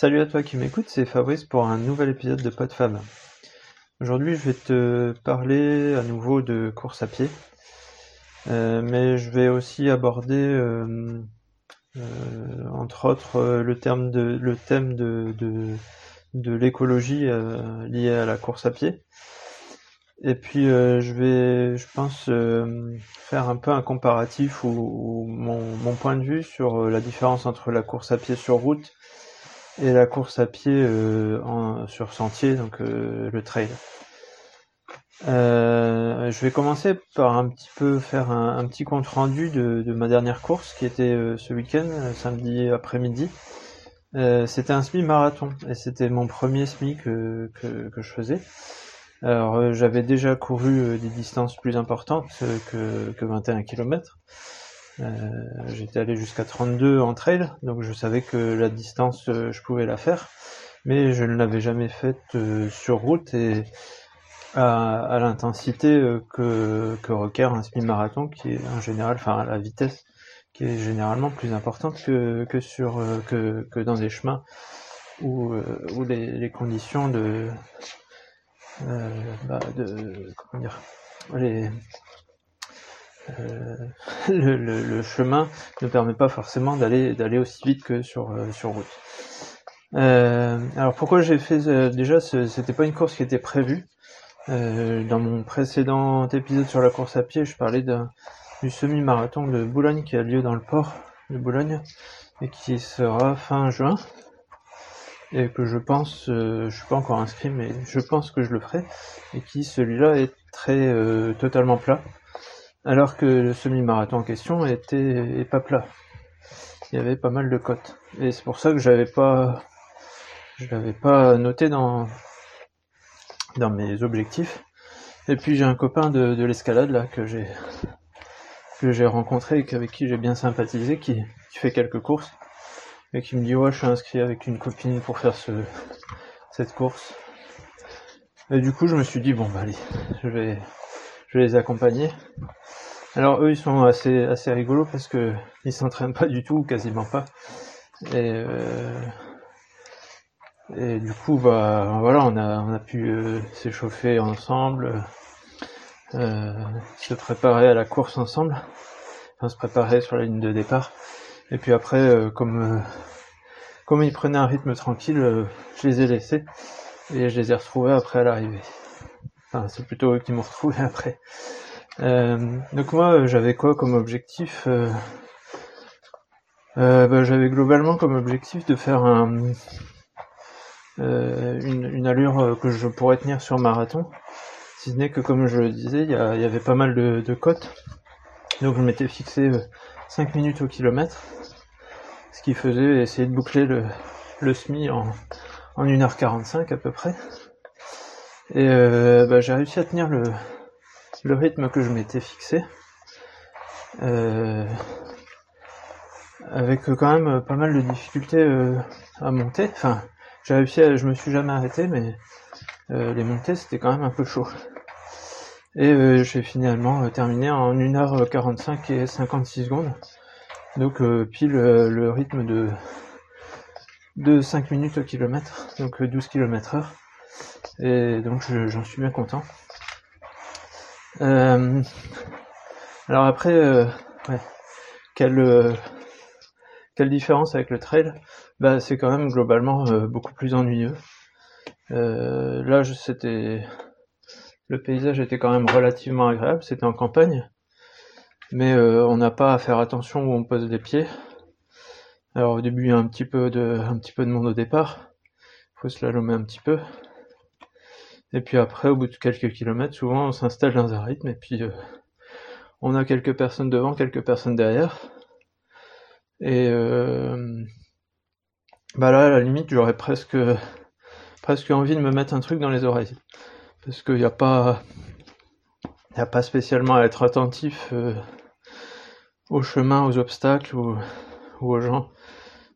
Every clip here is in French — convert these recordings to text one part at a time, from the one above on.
Salut à toi qui m'écoutes, c'est Fabrice pour un nouvel épisode de PodFab. Aujourd'hui, je vais te parler à nouveau de course à pied, euh, mais je vais aussi aborder, euh, euh, entre autres, le, terme de, le thème de, de, de l'écologie liée à la course à pied. Et puis, je vais, je pense, faire un peu un comparatif ou, mon, mon, point de vue sur la différence entre la course à pied sur route et la course à pied euh, en, sur sentier, donc euh, le trail. Euh, je vais commencer par un petit peu faire un, petit compte rendu de, de, ma dernière course qui était ce week-end, samedi après-midi. c'était un semi-marathon et c'était mon premier semi que, que, que je faisais. Alors j'avais déjà couru des distances plus importantes que, que 21 km. Euh, j'étais allé jusqu'à 32 en trail, donc je savais que la distance, euh, je pouvais la faire, mais je ne l'avais jamais faite euh, sur route et à, l'intensité que, que requiert un semi-marathon, qui est en général, enfin la vitesse, qui est généralement plus importante que, que sur que, que dans des chemins où, où les, les conditions de, bah de comment dire les euh, le, chemin ne permet pas forcément d'aller aussi vite que sur euh, route. Euh, alors pourquoi j'ai fait déjà c'était pas une course qui était prévue. dans mon précédent épisode sur la course à pied, je parlais du semi-marathon de Boulogne qui a lieu dans le port de Boulogne et qui sera fin juin et que je pense, je suis pas encore inscrit, mais je pense que je le ferai, et qui celui-là est très totalement plat alors que le semi-marathon en question était pas plat. Il y avait pas mal de côtes. Et c'est pour ça que je l'avais pas noté dans mes objectifs. Et puis j'ai un copain de, l'escalade là que j'ai rencontré et avec qui j'ai bien sympathisé, qui, fait quelques courses, et qui me dit ouais je suis inscrit avec une copine pour faire ce cette course. Et du coup je me suis dit bon bah allez, je vais les accompagner. Alors eux ils sont assez assez rigolos parce que ils s'entraînent pas du tout, quasiment pas. Et, euh, du coup bah voilà on a on a pu euh, s'échauffer ensemble, euh, se préparer à la course ensemble, enfin se préparer sur la ligne de départ. Et puis après comme comme ils prenaient un rythme tranquille, je les ai laissés et je les ai retrouvés après à l'arrivée. Enfin c'est plutôt eux qui m'ont retrouvé après. Euh, donc moi, j'avais quoi comme objectif euh, euh, bah, J'avais globalement comme objectif de faire un, une, allure que je pourrais tenir sur marathon. Si ce n'est que, comme je le disais, il y, avait pas mal de, de côtes. Donc je m'étais fixé 5 minutes au kilomètre, ce qui faisait essayer de boucler le, le SMI en, en 1h45 à peu près. Et bah, j'ai réussi à tenir le, le rythme que je m'étais fixé. Euh, avec quand même pas mal de difficultés euh, à monter. Enfin, j'ai réussi à, je me suis jamais arrêté, mais euh, les montées c'était quand même un peu chaud. Et j'ai finalement terminé en 1h45 et 56 secondes. Donc pile le rythme de, de 5 minutes au kilomètre, donc 12 km heure. Et donc j'en suis bien content. Euh, alors après, euh, ouais, quelle, euh, quelle différence avec le trail? Bah c'est quand même globalement beaucoup plus ennuyeux. là, c'était le paysage était quand même relativement agréable, c'était en campagne, mais on n'a pas à faire attention où on pose les pieds. Alors au début, il y a un petit peu de, un petit peu de monde au départ, faut se slalomer un petit peu. Et puis après, au bout de quelques kilomètres, souvent on s'installe dans un rythme et puis euh, on a quelques personnes devant, quelques personnes derrière. Et euh, bah là, à la limite, j'aurais presque presque envie de me mettre un truc dans les oreilles. Parce qu'il n'y a pas a pas spécialement à être attentif euh, au chemin, aux obstacles ou, aux gens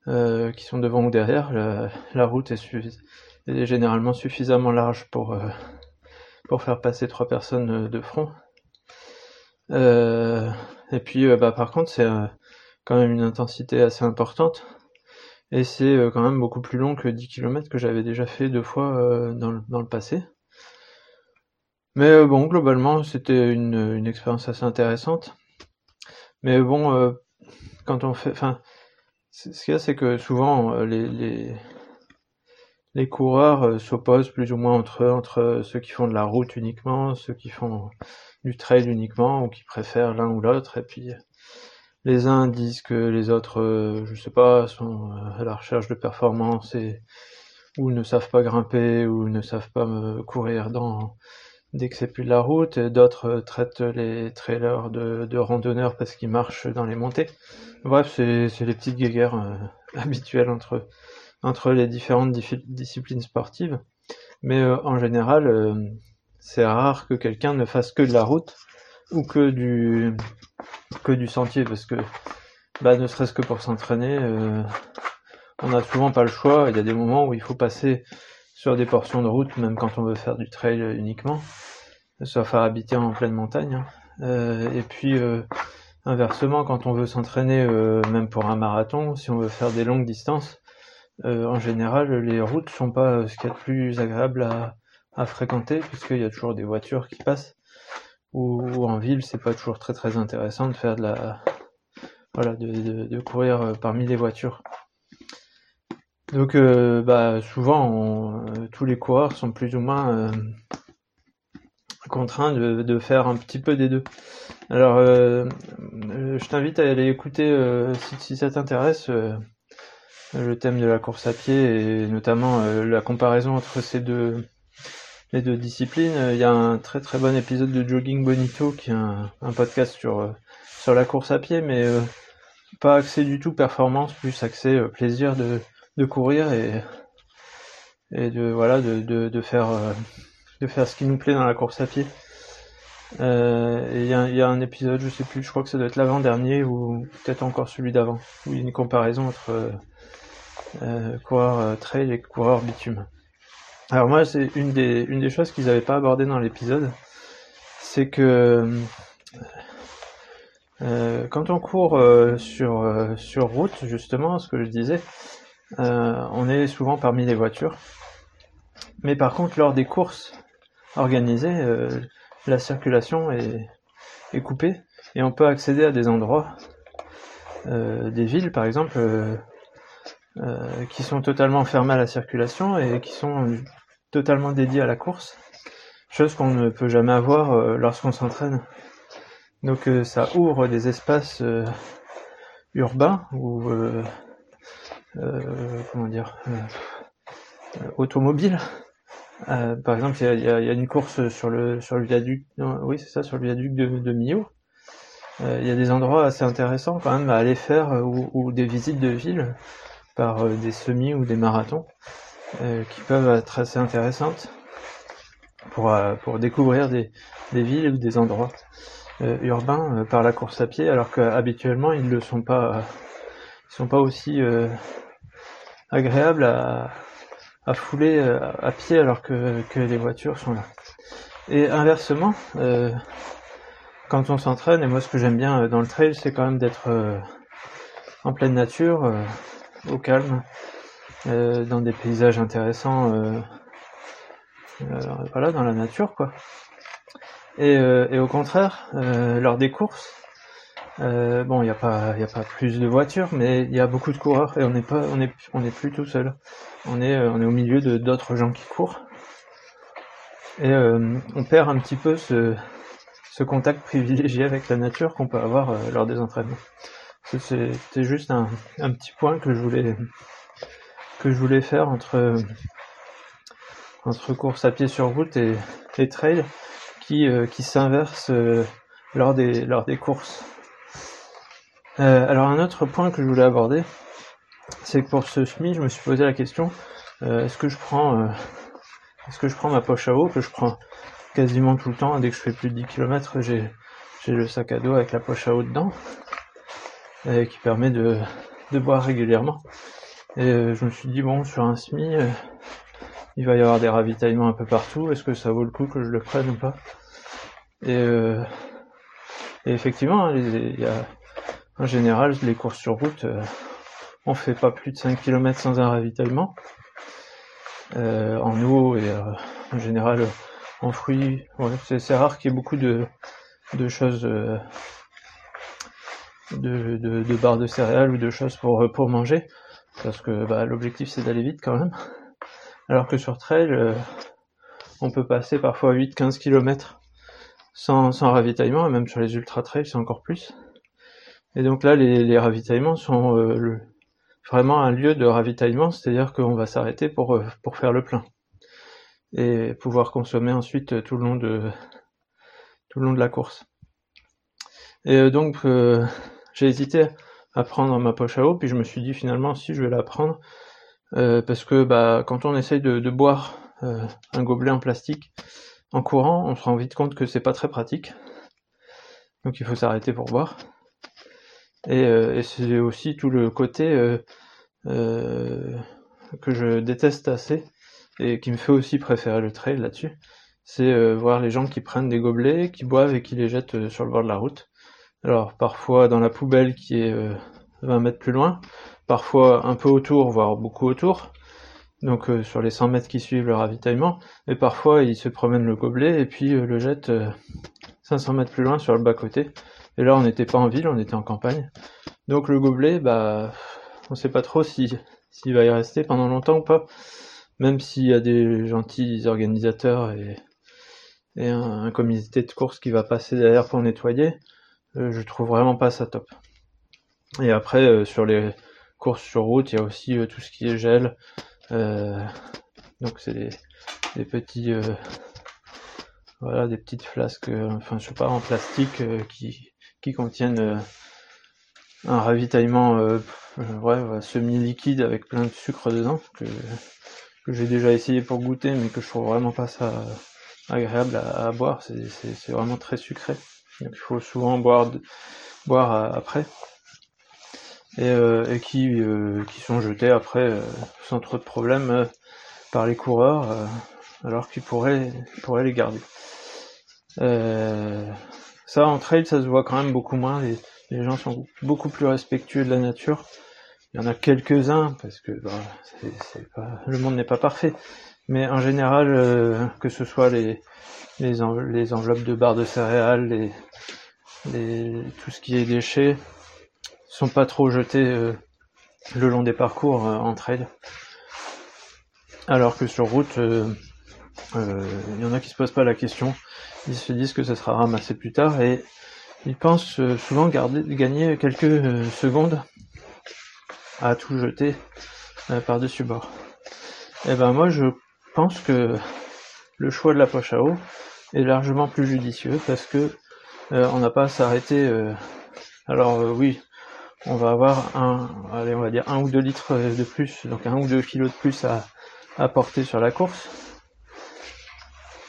qui sont devant ou derrière. La, la route est suffisante est généralement suffisamment large pour, euh, pour faire passer trois personnes euh, de front. Euh, et puis bah, par contre c'est quand même une intensité assez importante. Et c'est quand même beaucoup plus long que 10 km que j'avais déjà fait deux fois dans, dans le passé. Mais bon, globalement, c'était une, une expérience assez intéressante. Mais bon, quand on fait, enfin, ce qu'il y a, c'est que souvent les, les, les coureurs s'opposent plus ou moins entre eux, entre ceux qui font de la route uniquement, ceux qui font du trail uniquement, ou qui préfèrent l'un ou l'autre, et puis les uns disent que les autres, euh, je sais pas, sont euh, à la recherche de performance et ou ne savent pas grimper ou ne savent pas courir dans dès que c'est plus de la route. D'autres euh, traitent les trailers de, randonneurs parce qu'ils marchent dans les montées. Bref, c'est les petites guéguerres habituelles entre entre les différentes disciplines sportives. Mais en général, c'est rare que quelqu'un ne fasse que de la route ou que du que du sentier parce que bah ne serait-ce que pour s'entraîner euh, on n'a souvent pas le choix il y a des moments où il faut passer sur des portions de route même quand on veut faire du trail uniquement sauf à habiter en pleine montagne hein. euh, et puis euh, inversement quand on veut s'entraîner même pour un marathon si on veut faire des longues distances en général les routes sont pas ce qu'il y a de plus agréable à, à fréquenter puisqu'il y a toujours des voitures qui passent ou, en ville, c'est pas toujours très très intéressant de faire de la voilà de, de, courir euh, parmi les voitures. Donc euh, bah souvent euh, tous les coureurs sont plus ou moins contraints de, de, faire un petit peu des deux. Alors je t'invite à aller écouter si, si, ça t'intéresse le thème de la course à pied et notamment la comparaison entre ces deux les deux disciplines. Euh, il y a un très très bon épisode de Jogging Bonito qui est un, podcast sur euh, sur la course à pied, mais euh, pas axé du tout performance, plus axé plaisir de, de courir et et de voilà de, de, de faire de faire ce qui nous plaît dans la course à pied. Euh, il y, a, y, a, un épisode, je sais plus, je crois que ça doit être l'avant-dernier ou peut-être encore celui d'avant, où il y a une comparaison entre euh, coureur trail et coureur bitume. Alors moi, c'est une des, une des choses qu'ils n'avaient pas abordé dans l'épisode, c'est que euh, quand on court euh, sur, euh, sur route, justement, ce que je disais, on est souvent parmi les voitures. Mais par contre, lors des courses organisées, la circulation est, est, coupée et on peut accéder à des endroits, des villes par exemple, qui sont totalement fermées à la circulation et qui sont totalement dédié à la course, chose qu'on ne peut jamais avoir euh, lorsqu'on s'entraîne. Donc euh, ça ouvre des espaces euh, urbains ou comment dire automobiles. par exemple, il y a, une course sur le sur le viaduc, oui c'est ça, sur le viaduc de, de Millau. Il y a des endroits assez intéressants quand même à aller faire ou, ou des visites de ville par des semis ou des marathons. Euh, qui peuvent être assez intéressantes pour, euh, pour découvrir des, des villes ou des endroits euh, urbains par la course à pied, alors qu'habituellement ils ne sont pas, ils sont pas aussi agréables à, à fouler à pied alors que, que les voitures sont là. Et inversement, quand on s'entraîne, et moi ce que j'aime bien dans le trail, c'est quand même d'être en pleine nature, au calme, euh, dans des paysages intéressants, euh, euh, voilà, dans la nature, quoi. Et, et au contraire, lors des courses, bon, il n'y a pas, il a pas plus de voitures, mais il y a beaucoup de coureurs et on n'est pas, on on est plus tout seul. On est, on est au milieu de d'autres gens qui courent et on perd un petit peu ce, ce contact privilégié avec la nature qu'on peut avoir lors des entraînements. C'était juste un, petit point que je voulais que je voulais faire entre entre course à pied sur route et, et trail qui euh, qui s'inverse euh, lors des lors des courses. Euh, alors un autre point que je voulais aborder, c'est que pour ce semi, je me suis posé la question est-ce que je prends est-ce que je prends ma poche à eau que je prends quasiment tout le temps dès que je fais plus de 10 km j'ai j'ai le sac à dos avec la poche à eau dedans qui permet de de boire régulièrement et euh, je me suis dit, bon, sur un SMI, euh, il va y avoir des ravitaillements un peu partout, est-ce que ça vaut le coup que je le prenne ou pas? Et, euh, et, effectivement, hein, y a, en général, les courses sur route, on fait pas plus de 5 km sans un ravitaillement. en eau et en général en fruits. c'est rare qu'il y ait beaucoup de, de choses de, de, barres de céréales ou de choses pour, pour manger, parce que bah, l'objectif c'est d'aller vite quand même. Alors que sur trail, euh, on peut passer parfois 8-15 km sans, sans ravitaillement, et même sur les ultra trails c'est encore plus. Et donc là, les, les ravitaillements sont euh, vraiment un lieu de ravitaillement, c'est-à-dire qu'on va s'arrêter pour, euh, pour faire le plein et pouvoir consommer ensuite tout le long de tout le long de la course. Et donc j'ai hésité à prendre ma poche à eau, puis je me suis dit finalement si je vais la prendre, euh, parce que bah, quand on essaye de, boire euh, un gobelet en plastique en courant, on se rend vite compte que c'est pas très pratique. Donc il faut s'arrêter pour boire. Et, euh, et c'est aussi tout le côté que je déteste assez et qui me fait aussi préférer le trail là-dessus. C'est voir les gens qui prennent des gobelets, qui boivent et qui les jettent sur le bord de la route. Alors parfois dans la poubelle qui est 20 euh, mètres plus loin, parfois un peu autour, voire beaucoup autour, donc euh, sur les 100 mètres qui suivent le ravitaillement, et parfois ils se promènent le gobelet et puis euh, le jettent 500 mètres plus loin sur le bas-côté. Et là on n'était pas en ville, on était en campagne. Donc le gobelet, bah on sait pas trop si s'il va y rester pendant longtemps ou pas. Même s'il y a des gentils organisateurs et, et un, un comité de course qui va passer derrière pour nettoyer, euh, je trouve vraiment pas ça top. Et après, euh, sur les courses sur route, il y a aussi euh, tout ce qui est gel. donc c'est des, petits voilà des petites flasques enfin je sais pas en plastique qui, qui contiennent un ravitaillement ouais, semi liquide avec plein de sucre dedans que, j'ai déjà essayé pour goûter mais que je trouve vraiment pas ça agréable à boire c'est vraiment très sucré il faut souvent boire, boire après. Et, euh, qui, euh, qui sont jetés après euh, sans trop de problèmes par les coureurs, alors qu'ils pourraient, pourraient les garder. ça en trail, ça se voit quand même beaucoup moins. Les, gens sont beaucoup plus respectueux de la nature. Il y en a quelques-uns parce que bah, pas, le monde n'est pas parfait. Mais en général, que ce soit les, enveloppes de barres de céréales, les, les, tout ce qui est déchets sont pas trop jetés euh, le long des parcours euh, en trail. Alors que sur route, euh, il y en a qui se posent pas la question. Ils se disent que ça sera ramassé plus tard et ils pensent souvent garder, gagner quelques secondes à tout jeter par-dessus bord. Et eh ben moi je pense que le choix de la poche à eau est largement plus judicieux parce que euh, on n'a pas à s'arrêter. Euh, alors euh, oui, on va avoir un, allez, on va dire un ou deux litres de plus, donc un ou deux kilos de plus à, à porter sur la course.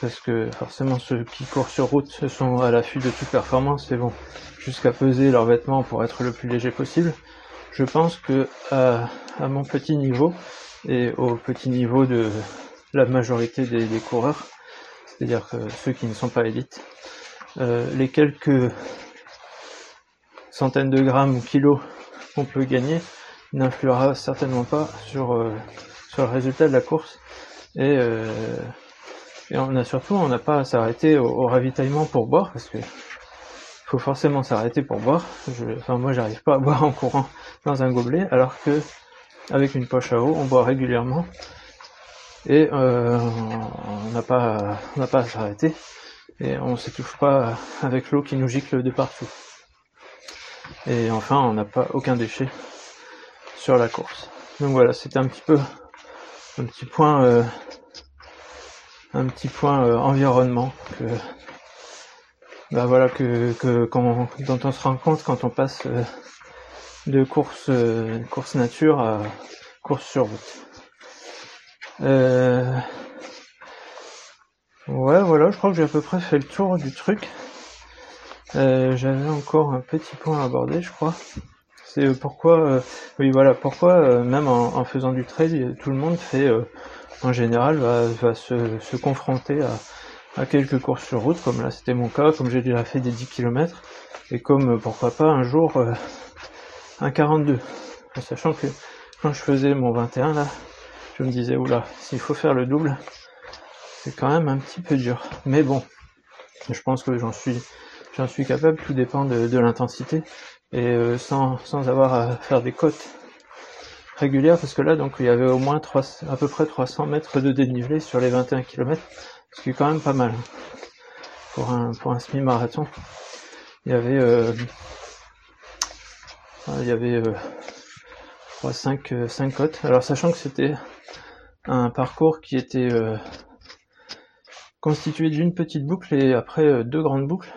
Parce que forcément ceux qui courent sur route sont à l'affût de toute performance et vont jusqu'à peser leurs vêtements pour être le plus léger possible. Je pense que à, mon petit niveau et au petit niveau de la majorité des, coureurs, c'est-à-dire ceux qui ne sont pas élites, euh, les quelques centaines de grammes ou kilos qu'on peut gagner n'influera certainement pas sur, euh, sur le résultat de la course. Et, euh, et on a surtout, on n'a pas à s'arrêter au, ravitaillement pour boire, parce que faut forcément s'arrêter pour boire. Je, enfin, moi, j'arrive pas à boire en courant dans un gobelet, alors que avec une poche à eau, on boit régulièrement et euh, on n'a pas, on n'a pas à s'arrêter et on s'étouffe pas avec l'eau qui nous gicle de partout. Et enfin, on n'a pas aucun déchet sur la course. Donc voilà, c'était un petit peu un petit point euh, un petit point euh, environnement que bah voilà que, que quand, dont on se rend compte quand on passe euh, de course course nature à course sur route. Ouais, voilà, je crois que j'ai à peu près fait le tour du truc. Euh, j'avais encore un petit point à aborder, je crois. C'est euh, pourquoi, euh, oui, voilà, pourquoi même en, faisant du trail, tout le monde fait, en général, va, se, confronter à, quelques courses sur route, comme là c'était mon cas, comme j'ai déjà fait des 10 km, et comme pourquoi pas un jour un 42. En sachant que quand je faisais mon 21 là, je me disais oula, s'il faut faire le double, c'est quand même un petit peu dur. Mais bon, je pense que j'en suis j'en suis capable, tout dépend de, l'intensité. Et euh, sans, sans avoir à faire des côtes régulières, parce que là donc il y avait au moins 3, à peu près 300 mètres de dénivelé sur les 21 km, ce qui est quand même pas mal pour un, pour un semi-marathon. Il y avait euh, il y avait euh, 3, 5, 5 côtes. Alors sachant que c'était un parcours qui était euh, constitué d'une petite boucle et après euh, deux grandes boucles.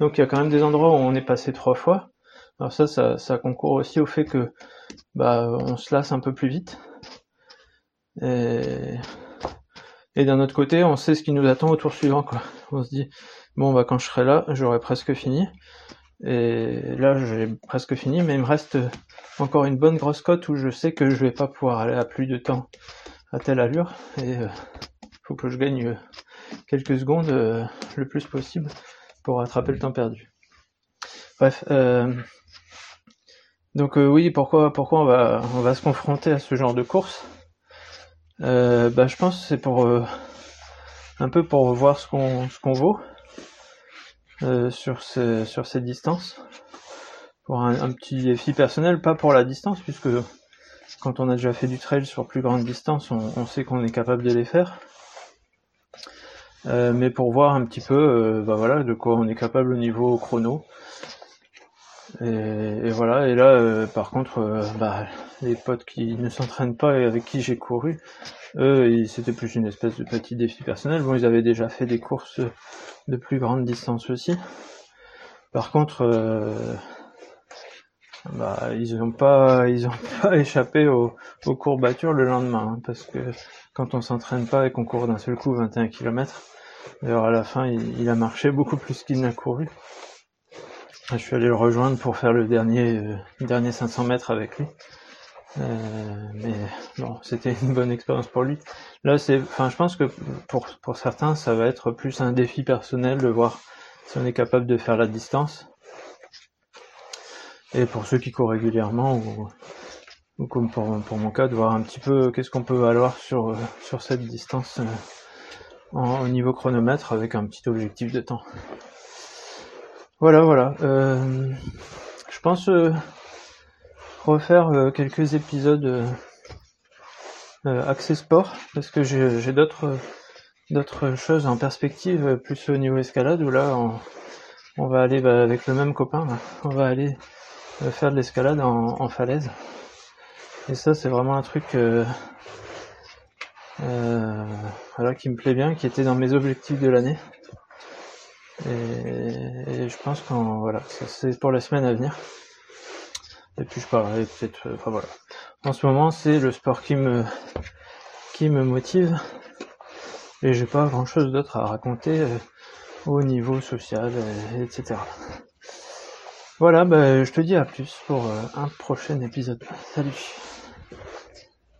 Donc il y a quand même des endroits où on est passé trois fois. Alors ça, ça, ça concourt aussi au fait que bah on se lasse un peu plus vite. Et, et d'un autre côté, on sait ce qui nous attend au tour suivant. Quoi. On se dit, bon bah quand je serai là, j'aurai presque fini. Et là, j'ai presque fini, mais il me reste encore une bonne grosse cote où je sais que je vais pas pouvoir aller à plus de temps à telle allure. Et euh, faut que je gagne euh, quelques secondes euh, le plus possible pour rattraper le temps perdu. Bref, donc oui, pourquoi pourquoi on va on va se confronter à ce genre de course? Bah, je pense que c'est pour un peu pour voir ce qu'on ce qu'on vaut sur ces sur ces distances pour un, petit défi personnel, pas pour la distance puisque quand on a déjà fait du trail sur plus grande distance, on, sait qu'on est capable de les faire. Euh, mais pour voir un petit peu euh, bah voilà, de quoi on est capable au niveau chrono. Et, voilà, et là euh, par contre, bah, les potes qui ne s'entraînent pas et avec qui j'ai couru, eux, c'était plus une espèce de petit défi personnel. Bon, ils avaient déjà fait des courses de plus grande distance aussi. Par contre, bah, ils n'ont pas, ils ont pas échappé aux, courbatures le lendemain, hein, parce que quand on s'entraîne pas et qu'on court d'un seul coup 21 km, D'ailleurs, à la fin, il, a marché beaucoup plus qu'il n'a couru. Je suis allé le rejoindre pour faire le dernier, euh, dernier 500 mètres avec lui. Euh, mais bon, c'était une bonne expérience pour lui. Là, c'est, enfin, je pense que pour, pour certains, ça va être plus un défi personnel de voir si on est capable de faire la distance. Et pour ceux qui courent régulièrement, ou, ou comme pour, pour mon cas, de voir un petit peu qu'est-ce qu'on peut valoir sur, sur cette distance. Euh, au niveau chronomètre avec un petit objectif de temps. Voilà, voilà. Euh, je pense euh, refaire euh, quelques épisodes accès sport parce que j'ai d'autres d'autres choses en perspective plus au niveau escalade où là on, va aller bah, avec le même copain on va aller faire de l'escalade en, en, falaise et ça c'est vraiment un truc euh, voilà, qui me plaît bien, qui était dans mes objectifs de l'année. Et, je pense qu'en voilà, c'est pour la semaine à venir. Et puis je parlerai peut-être, euh, enfin voilà. En ce moment, c'est le sport qui me qui me motive. Et j'ai pas grand chose d'autre à raconter euh, au niveau social, etc. Voilà, bah, je te dis à plus pour un prochain épisode. Salut